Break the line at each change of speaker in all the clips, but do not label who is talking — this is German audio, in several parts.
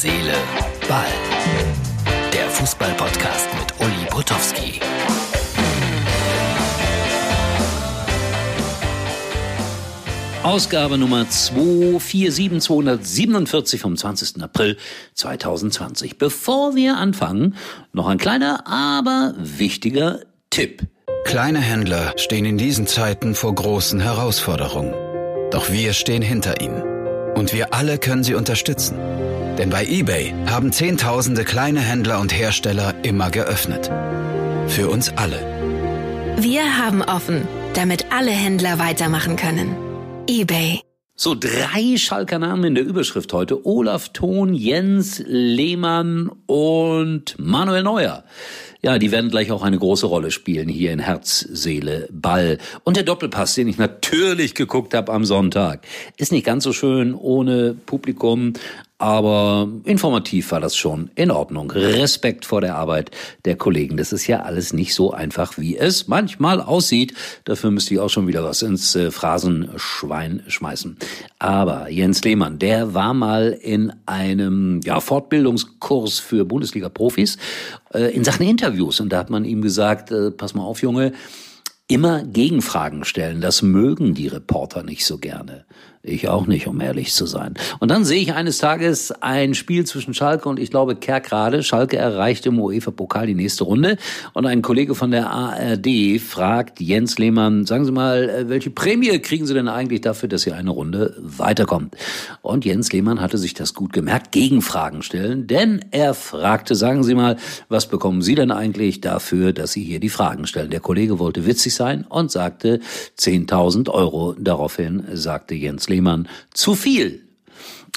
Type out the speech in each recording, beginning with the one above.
Seele, Ball. Der Fußball-Podcast mit Uli Potowski. Ausgabe Nummer 247247 vom 20. April 2020. Bevor wir anfangen, noch ein kleiner, aber wichtiger Tipp.
Kleine Händler stehen in diesen Zeiten vor großen Herausforderungen. Doch wir stehen hinter ihnen. Und wir alle können sie unterstützen. Denn bei eBay haben Zehntausende kleine Händler und Hersteller immer geöffnet. Für uns alle.
Wir haben offen, damit alle Händler weitermachen können. eBay.
So, drei Schalker Namen in der Überschrift heute. Olaf Thon, Jens Lehmann und Manuel Neuer. Ja, die werden gleich auch eine große Rolle spielen hier in Herz, Seele, Ball. Und der Doppelpass, den ich natürlich geguckt habe am Sonntag, ist nicht ganz so schön ohne Publikum, aber informativ war das schon in Ordnung. Respekt vor der Arbeit der Kollegen. Das ist ja alles nicht so einfach, wie es manchmal aussieht. Dafür müsste ich auch schon wieder was ins äh, Phrasenschwein schmeißen. Aber Jens Lehmann, der war mal in einem ja, Fortbildungskurs für Bundesliga-Profis äh, in Sachen Interviews. Und da hat man ihm gesagt, äh, pass mal auf, Junge, immer Gegenfragen stellen. Das mögen die Reporter nicht so gerne. Ich auch nicht, um ehrlich zu sein. Und dann sehe ich eines Tages ein Spiel zwischen Schalke und ich glaube Kerkrade. Schalke erreicht im UEFA-Pokal die nächste Runde. Und ein Kollege von der ARD fragt Jens Lehmann, sagen Sie mal, äh, welche Prämie kriegen Sie denn eigentlich dafür, dass Sie eine Runde weiterkommen? Und Jens Lehmann hatte sich das gut gemerkt, Gegenfragen stellen, denn er fragte, sagen Sie mal, was bekommen Sie denn eigentlich dafür, dass Sie hier die Fragen stellen? Der Kollege wollte witzig sein und sagte 10.000 Euro. Daraufhin sagte Jens Lehmann, zu viel.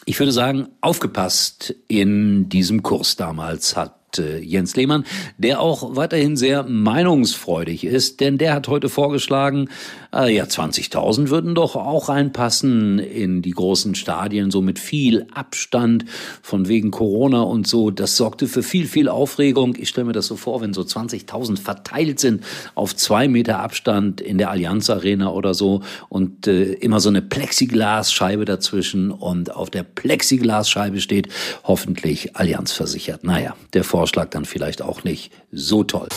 Ich würde sagen, aufgepasst in diesem Kurs damals hat äh, Jens Lehmann, der auch weiterhin sehr meinungsfreudig ist, denn der hat heute vorgeschlagen, äh, ja, 20.000 würden doch auch reinpassen in die großen Stadien, so mit viel Abstand von wegen Corona und so. Das sorgte für viel, viel Aufregung. Ich stelle mir das so vor, wenn so 20.000 verteilt sind auf zwei Meter Abstand in der Allianz Arena oder so und äh, immer so eine Plexiglasscheibe dazwischen und auf der Plexiglasscheibe steht hoffentlich Allianz versichert. Naja, der Vor Vorschlag dann vielleicht auch nicht so toll.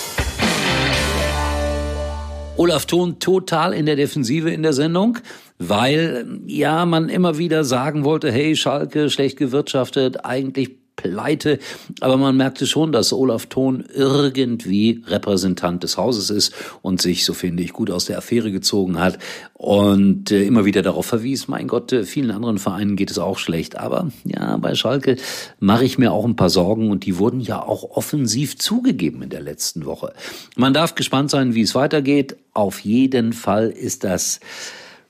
Olaf Thon total in der Defensive in der Sendung, weil ja man immer wieder sagen wollte, hey Schalke schlecht gewirtschaftet, eigentlich pleite. Aber man merkte schon, dass Olaf Thon irgendwie Repräsentant des Hauses ist und sich, so finde ich, gut aus der Affäre gezogen hat und äh, immer wieder darauf verwies, mein Gott, äh, vielen anderen Vereinen geht es auch schlecht. Aber ja, bei Schalke mache ich mir auch ein paar Sorgen und die wurden ja auch offensiv zugegeben in der letzten Woche. Man darf gespannt sein, wie es weitergeht. Auf jeden Fall ist das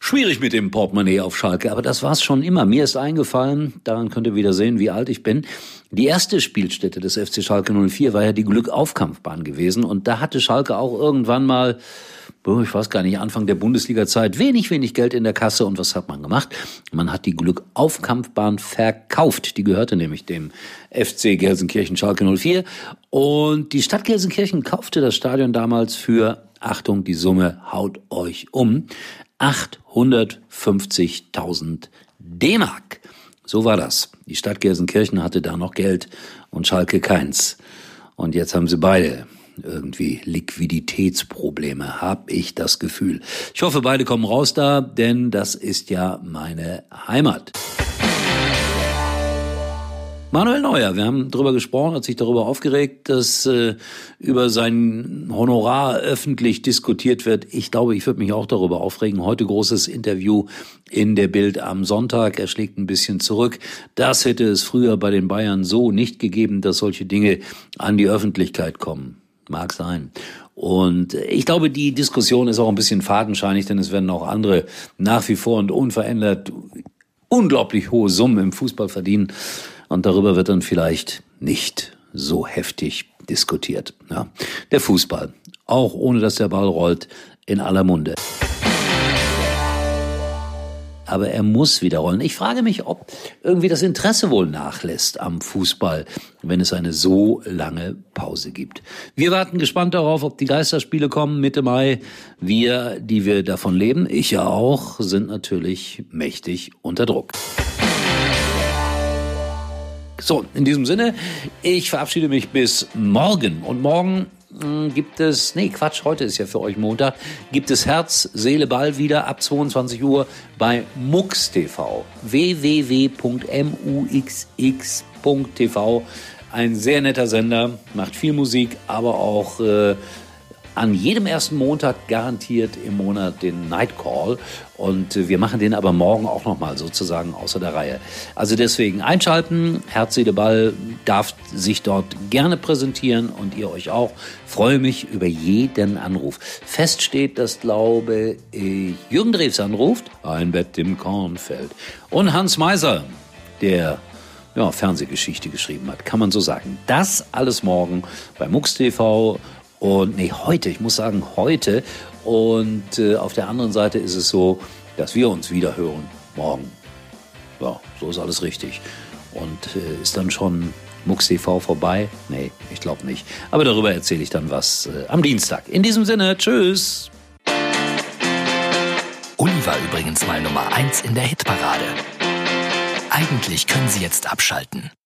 Schwierig mit dem Portemonnaie auf Schalke, aber das war's schon immer. Mir ist eingefallen, daran könnt ihr wieder sehen, wie alt ich bin. Die erste Spielstätte des FC Schalke 04 war ja die Glückaufkampfbahn gewesen und da hatte Schalke auch irgendwann mal ich weiß gar nicht, Anfang der Bundesliga-Zeit wenig, wenig Geld in der Kasse. Und was hat man gemacht? Man hat die Glückaufkampfbahn verkauft. Die gehörte nämlich dem FC Gelsenkirchen Schalke 04. Und die Stadt Gelsenkirchen kaufte das Stadion damals für, Achtung, die Summe haut euch um, 850.000 D-Mark. So war das. Die Stadt Gelsenkirchen hatte da noch Geld und Schalke keins. Und jetzt haben sie beide irgendwie Liquiditätsprobleme, hab ich das Gefühl. Ich hoffe, beide kommen raus da, denn das ist ja meine Heimat. Manuel Neuer, wir haben darüber gesprochen, hat sich darüber aufgeregt, dass äh, über sein Honorar öffentlich diskutiert wird. Ich glaube, ich würde mich auch darüber aufregen. Heute großes Interview in der Bild am Sonntag. Er schlägt ein bisschen zurück. Das hätte es früher bei den Bayern so nicht gegeben, dass solche Dinge an die Öffentlichkeit kommen. Mag sein. Und ich glaube, die Diskussion ist auch ein bisschen fadenscheinig, denn es werden auch andere nach wie vor und unverändert unglaublich hohe Summen im Fußball verdienen. Und darüber wird dann vielleicht nicht so heftig diskutiert. Ja. Der Fußball, auch ohne dass der Ball rollt, in aller Munde. Aber er muss wieder rollen. Ich frage mich, ob irgendwie das Interesse wohl nachlässt am Fußball, wenn es eine so lange Pause gibt. Wir warten gespannt darauf, ob die Geisterspiele kommen Mitte Mai. Wir, die wir davon leben, ich ja auch, sind natürlich mächtig unter Druck. So, in diesem Sinne, ich verabschiede mich bis morgen. Und morgen hm, gibt es, nee, Quatsch, heute ist ja für euch Montag, gibt es Herz, Seele, Ball wieder ab 22 Uhr bei MUX TV. www.muxx.tv. Ein sehr netter Sender, macht viel Musik, aber auch äh, an jedem ersten Montag garantiert im Monat den Night Call und wir machen den aber morgen auch nochmal sozusagen außer der Reihe. Also deswegen einschalten, Herz, Seele, Ball darf sich dort gerne präsentieren und ihr euch auch. Freue mich über jeden Anruf. Fest steht, dass glaube ich Jürgen Drews anruft, ein Bett im Kornfeld und Hans Meiser, der ja, Fernsehgeschichte geschrieben hat, kann man so sagen. Das alles morgen bei MUX TV und nee, heute, ich muss sagen, heute. Und äh, auf der anderen Seite ist es so, dass wir uns wieder hören morgen. Ja, so ist alles richtig. Und äh, ist dann schon MUX TV vorbei? Nee, ich glaube nicht. Aber darüber erzähle ich dann was äh, am Dienstag. In diesem Sinne, tschüss.
Uli war übrigens mal Nummer 1 in der Hitparade. Eigentlich können Sie jetzt abschalten.